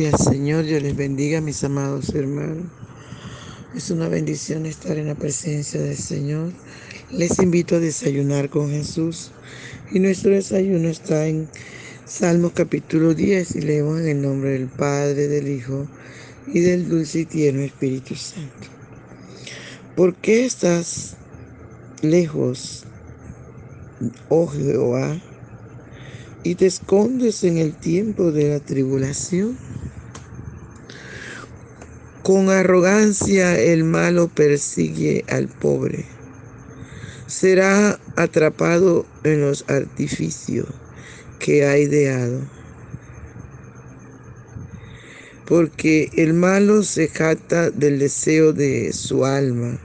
Gloria Señor, Dios les bendiga, mis amados hermanos. Es una bendición estar en la presencia del Señor. Les invito a desayunar con Jesús. Y nuestro desayuno está en Salmos capítulo 10 y leemos en el nombre del Padre, del Hijo y del dulce y tierno Espíritu Santo. ¿Por qué estás lejos, oh Jehová? y te escondes en el tiempo de la tribulación. Con arrogancia el malo persigue al pobre. Será atrapado en los artificios que ha ideado. Porque el malo se jacta del deseo de su alma.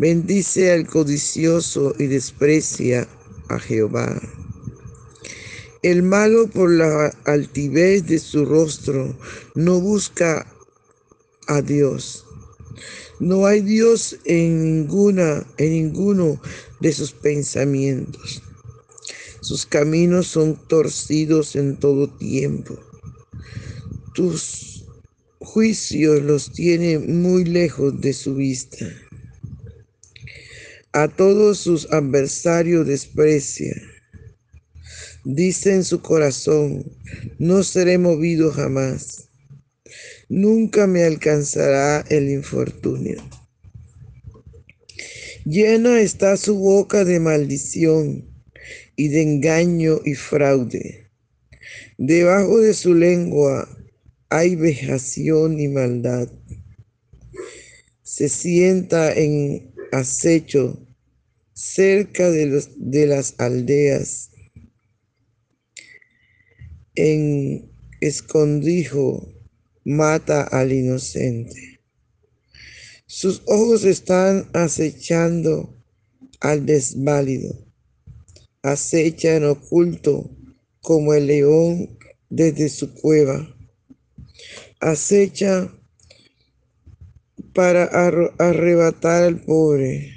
Bendice al codicioso y desprecia a Jehová. El malo por la altivez de su rostro no busca a Dios. No hay Dios en ninguna, en ninguno de sus pensamientos. Sus caminos son torcidos en todo tiempo. Tus juicios los tiene muy lejos de su vista. A todos sus adversarios desprecia Dice en su corazón, no seré movido jamás. Nunca me alcanzará el infortunio. Llena está su boca de maldición y de engaño y fraude. Debajo de su lengua hay vejación y maldad. Se sienta en acecho cerca de, los, de las aldeas en escondijo mata al inocente. Sus ojos están acechando al desválido. Acecha en oculto como el león desde su cueva. Acecha para arrebatar al pobre.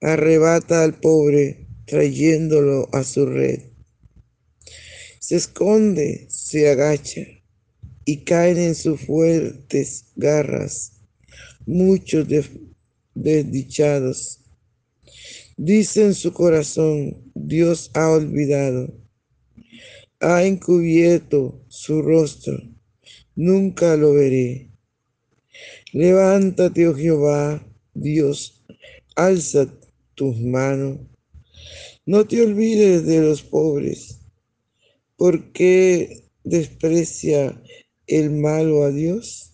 Arrebata al pobre trayéndolo a su red se esconde, se agacha y caen en sus fuertes garras muchos desdichados. Dice en su corazón, Dios ha olvidado, ha encubierto su rostro, nunca lo veré. Levántate, oh Jehová, Dios, alza tus manos. No te olvides de los pobres ¿Por qué desprecia el malo a Dios?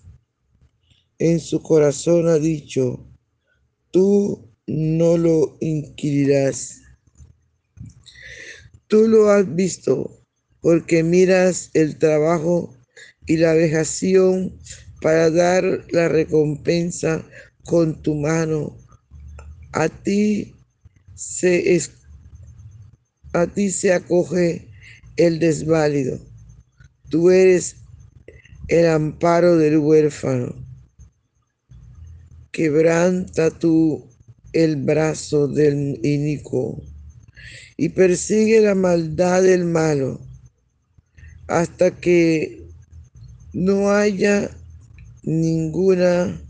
En su corazón ha dicho, tú no lo inquirirás. Tú lo has visto porque miras el trabajo y la vejación para dar la recompensa con tu mano. A ti se, a ti se acoge el desválido. Tú eres el amparo del huérfano. Quebranta tú el brazo del inicuo y persigue la maldad del malo hasta que no haya ninguna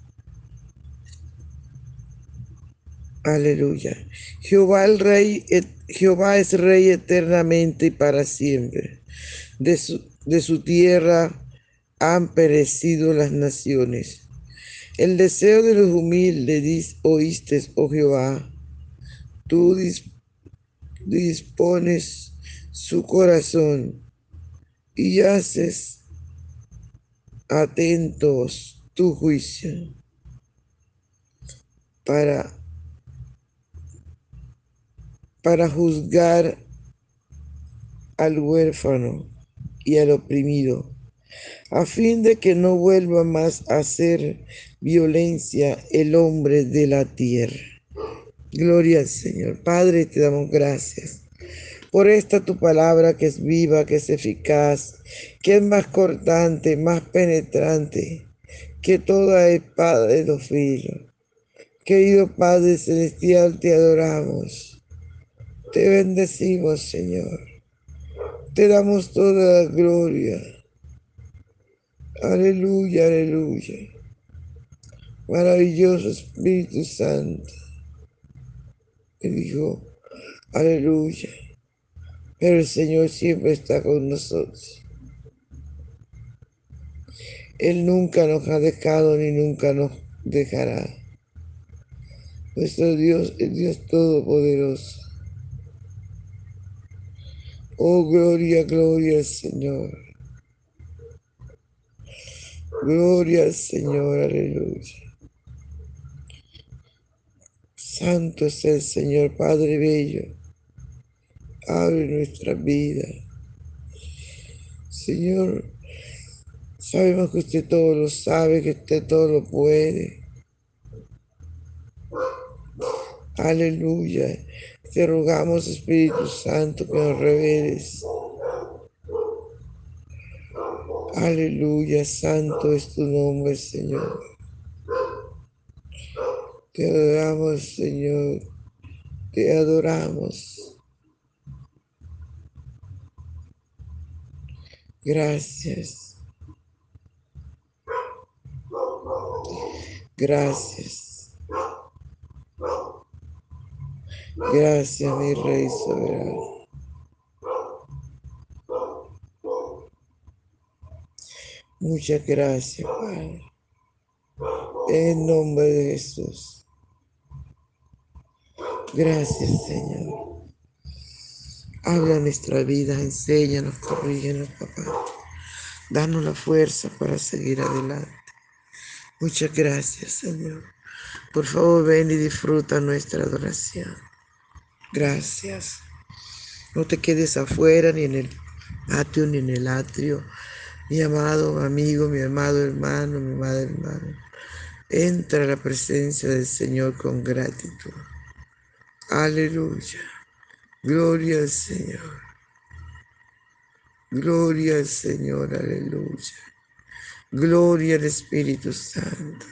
Aleluya. Jehová el Rey, Jehová es Rey eternamente y para siempre. De su, de su tierra han perecido las naciones. El deseo de los humildes oíste, oh Jehová. Tú dispones su corazón y haces atentos tu juicio para para juzgar al huérfano y al oprimido, a fin de que no vuelva más a hacer violencia el hombre de la tierra. Gloria al Señor. Padre, te damos gracias por esta tu palabra que es viva, que es eficaz, que es más cortante, más penetrante que toda espada de los filos. Querido Padre Celestial, te adoramos. Te bendecimos, Señor. Te damos toda la gloria. Aleluya, aleluya. Maravilloso Espíritu Santo. Y dijo, aleluya. Pero el Señor siempre está con nosotros. Él nunca nos ha dejado ni nunca nos dejará. Nuestro Dios es Dios Todopoderoso. Oh, gloria, gloria al Señor. Gloria al Señor, aleluya. Santo es el Señor, Padre Bello. Abre nuestra vida. Señor, sabemos que usted todo lo sabe, que usted todo lo puede. Aleluya. Te rogamos, Espíritu Santo, que nos reveles. Aleluya, santo es tu nombre, Señor. Te adoramos, Señor. Te adoramos. Gracias. Gracias. Gracias, mi Rey soberano. Muchas gracias, Padre. En nombre de Jesús. Gracias, Señor. Habla nuestra vida, enséñanos, corrígenos, papá. Danos la fuerza para seguir adelante. Muchas gracias, Señor. Por favor, ven y disfruta nuestra adoración. Gracias. No te quedes afuera, ni en el patio, ni en el atrio mi amado amigo, mi amado hermano, mi amada hermana. Entra a la presencia del Señor con gratitud. Aleluya. Gloria al Señor. Gloria al Señor, aleluya. Gloria al Espíritu Santo.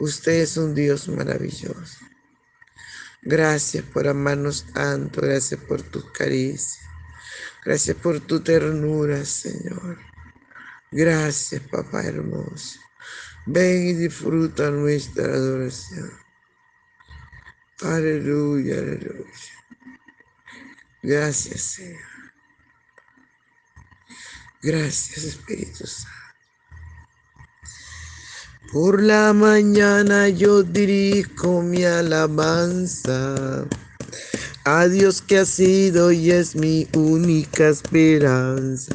Usted es un Dios maravilloso. Gracias por amarnos tanto, gracias por tus caricias, gracias por tu ternura, Señor. Gracias, papá hermoso. Ven y disfruta nuestra adoración. Aleluya, aleluya. Gracias, Señor. Gracias, Espíritu Santo. Por la mañana yo dirijo mi alabanza a Dios que ha sido y es mi única esperanza.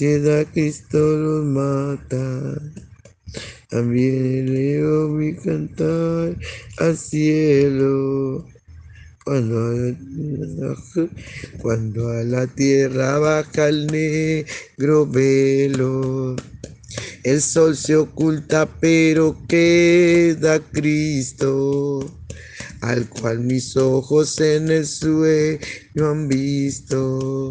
Cristo los mata. También elevo mi cantar al cielo. A, cuando a la tierra baja el negro velo, el sol se oculta, pero queda Cristo, al cual mis ojos en el sueño han visto.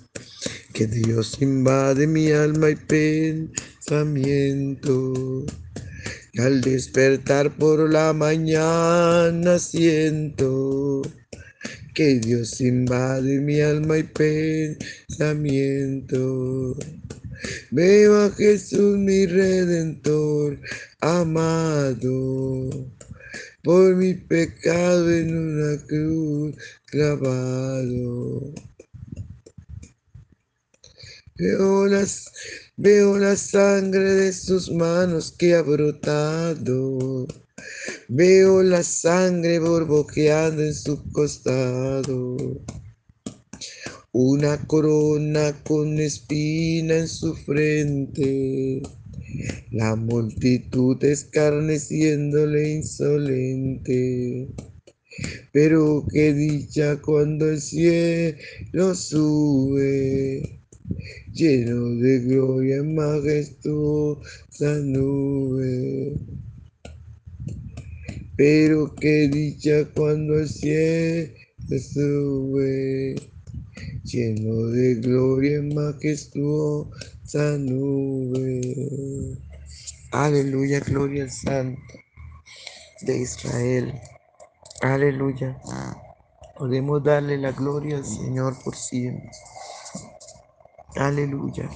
que Dios invade mi alma y pensamiento. Al despertar por la mañana siento que Dios invade mi alma y pensamiento. Veo a Jesús mi redentor amado, por mi pecado en una cruz clavado. Veo, las, veo la sangre de sus manos que ha brotado. Veo la sangre borboqueando en su costado. Una corona con espina en su frente. La multitud escarneciéndole insolente. Pero qué dicha cuando el cielo sube lleno de gloria majestuosa nube. Pero qué dicha cuando el cielo sube, lleno de gloria majestuosa nube. Aleluya, gloria al Santo de Israel. Aleluya. Podemos darle la gloria al Señor por siempre. Aleluya.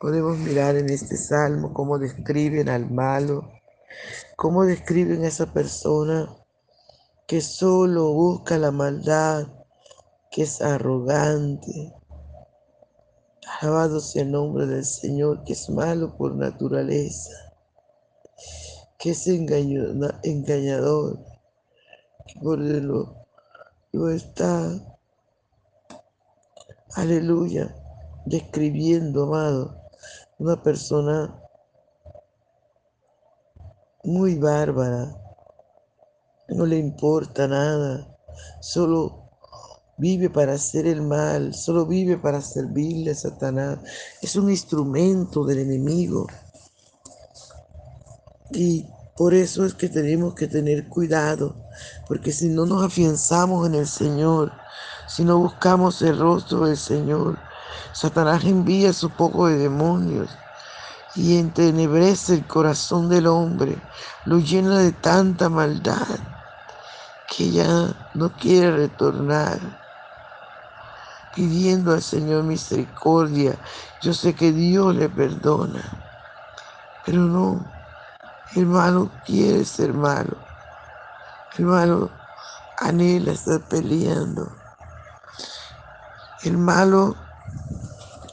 Podemos mirar en este salmo cómo describen al malo, cómo describen a esa persona que solo busca la maldad, que es arrogante. Alabado sea el nombre del Señor, que es malo por naturaleza, que es engañador, que por lo lo está, aleluya, describiendo, amado, una persona muy bárbara, no le importa nada, solo vive para hacer el mal, solo vive para servirle a Satanás. Es un instrumento del enemigo. Y por eso es que tenemos que tener cuidado, porque si no nos afianzamos en el Señor, si no buscamos el rostro del Señor, Satanás envía su poco de demonios y entenebrece el corazón del hombre, lo llena de tanta maldad que ya no quiere retornar, pidiendo al Señor misericordia. Yo sé que Dios le perdona, pero no, el malo quiere ser malo. El malo anhela estar peleando. El malo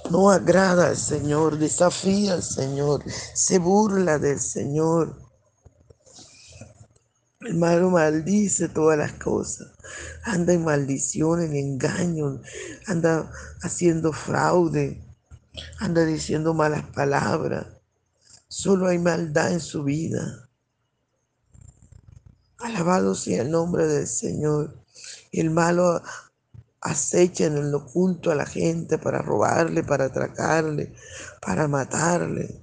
no agrada al Señor, desafía al Señor, se burla del Señor. El malo maldice todas las cosas, anda en maldición, en engaño, anda haciendo fraude, anda diciendo malas palabras. Solo hay maldad en su vida. Alabado sea el nombre del Señor. El malo acecha en el oculto a la gente para robarle, para atracarle, para matarle.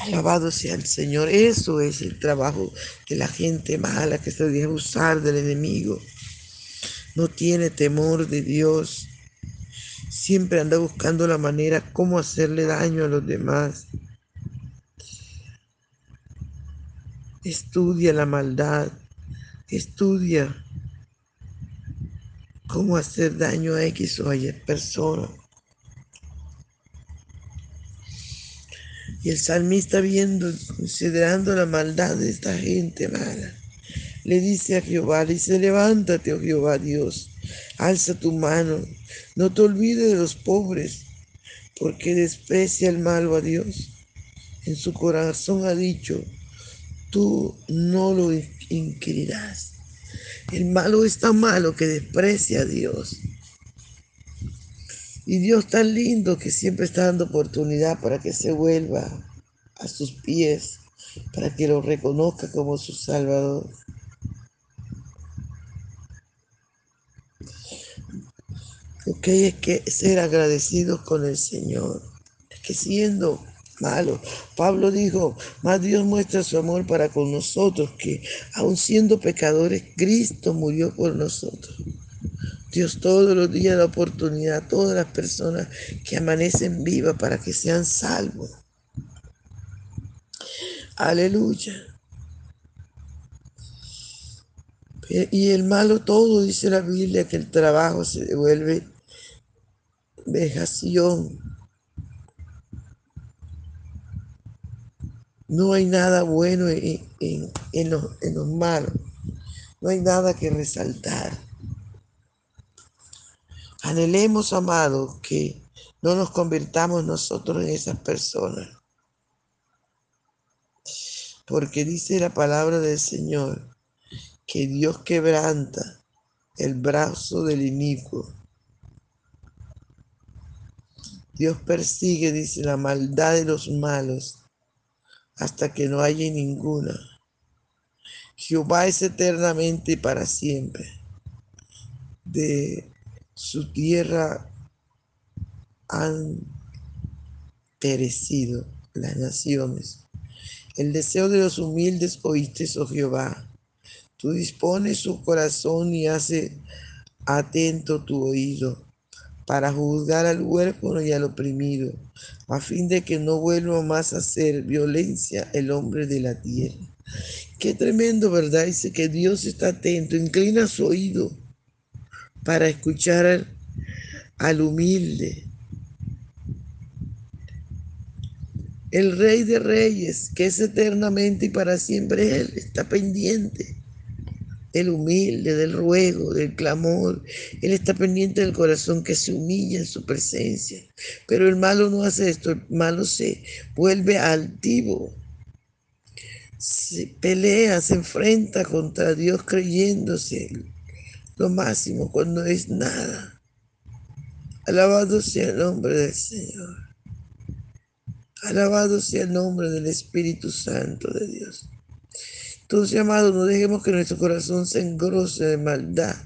Alabado sea el Señor. Eso es el trabajo de la gente mala que se deja usar del enemigo. No tiene temor de Dios siempre anda buscando la manera cómo hacerle daño a los demás. Estudia la maldad, estudia cómo hacer daño a X o Y persona. Y el salmista viendo, considerando la maldad de esta gente mala, le dice a Jehová, dice, levántate, oh Jehová Dios, alza tu mano no te olvides de los pobres, porque desprecia el malo a Dios. En su corazón ha dicho, tú no lo inquirirás. El malo es tan malo que desprecia a Dios. Y Dios tan lindo que siempre está dando oportunidad para que se vuelva a sus pies, para que lo reconozca como su Salvador. Ok, es que ser agradecidos con el Señor. Es que siendo malo, Pablo dijo, más Dios muestra su amor para con nosotros, que aun siendo pecadores, Cristo murió por nosotros. Dios todos los días da oportunidad a todas las personas que amanecen vivas para que sean salvos. Aleluya. Y el malo todo, dice la Biblia, que el trabajo se devuelve vejación. No hay nada bueno en, en, los, en los malos. No hay nada que resaltar. Anhelemos, amados, que no nos convirtamos nosotros en esas personas. Porque dice la palabra del Señor que Dios quebranta el brazo del inicuo. Dios persigue, dice, la maldad de los malos hasta que no haya ninguna. Jehová es eternamente y para siempre. De su tierra han perecido las naciones. El deseo de los humildes oíste, oh Jehová. Tú dispones su corazón y hace atento tu oído para juzgar al huérfano y al oprimido, a fin de que no vuelva más a hacer violencia el hombre de la tierra. Qué tremendo, ¿verdad? Dice que Dios está atento, inclina su oído para escuchar al, humilde. El rey de reyes, que es eternamente y para siempre Él, está pendiente. El humilde, del ruego, del clamor. Él está pendiente del corazón que se humilla en su presencia. Pero el malo no hace esto, el malo se vuelve altivo. Se pelea, se enfrenta contra Dios creyéndose lo máximo cuando es nada. Alabado sea el nombre del Señor. Alabado sea el nombre del Espíritu Santo de Dios. Entonces, amados, no dejemos que nuestro corazón se engrose de maldad.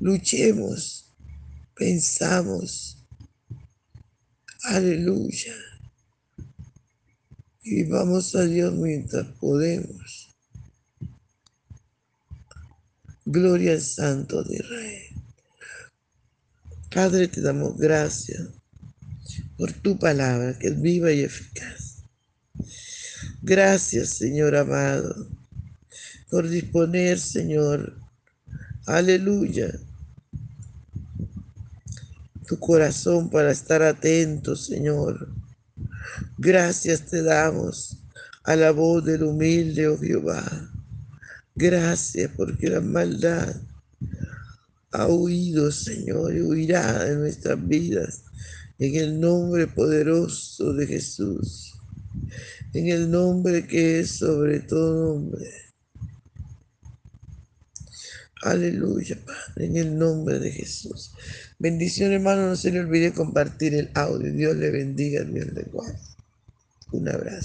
Luchemos, pensamos. Aleluya. Y vivamos a Dios mientras podemos. Gloria al Santo de Israel. Padre, te damos gracias por tu palabra que es viva y eficaz. Gracias, Señor amado, por disponer, Señor, aleluya, tu corazón para estar atento, Señor. Gracias te damos a la voz del humilde, oh Jehová. Gracias porque la maldad ha huido, Señor, y huirá de nuestras vidas. En el nombre poderoso de Jesús. En el nombre que es sobre todo nombre. Aleluya, Padre, en el nombre de Jesús. Bendición, hermano. No se le olvide compartir el audio. Dios le bendiga, Dios le guarde. Un abrazo.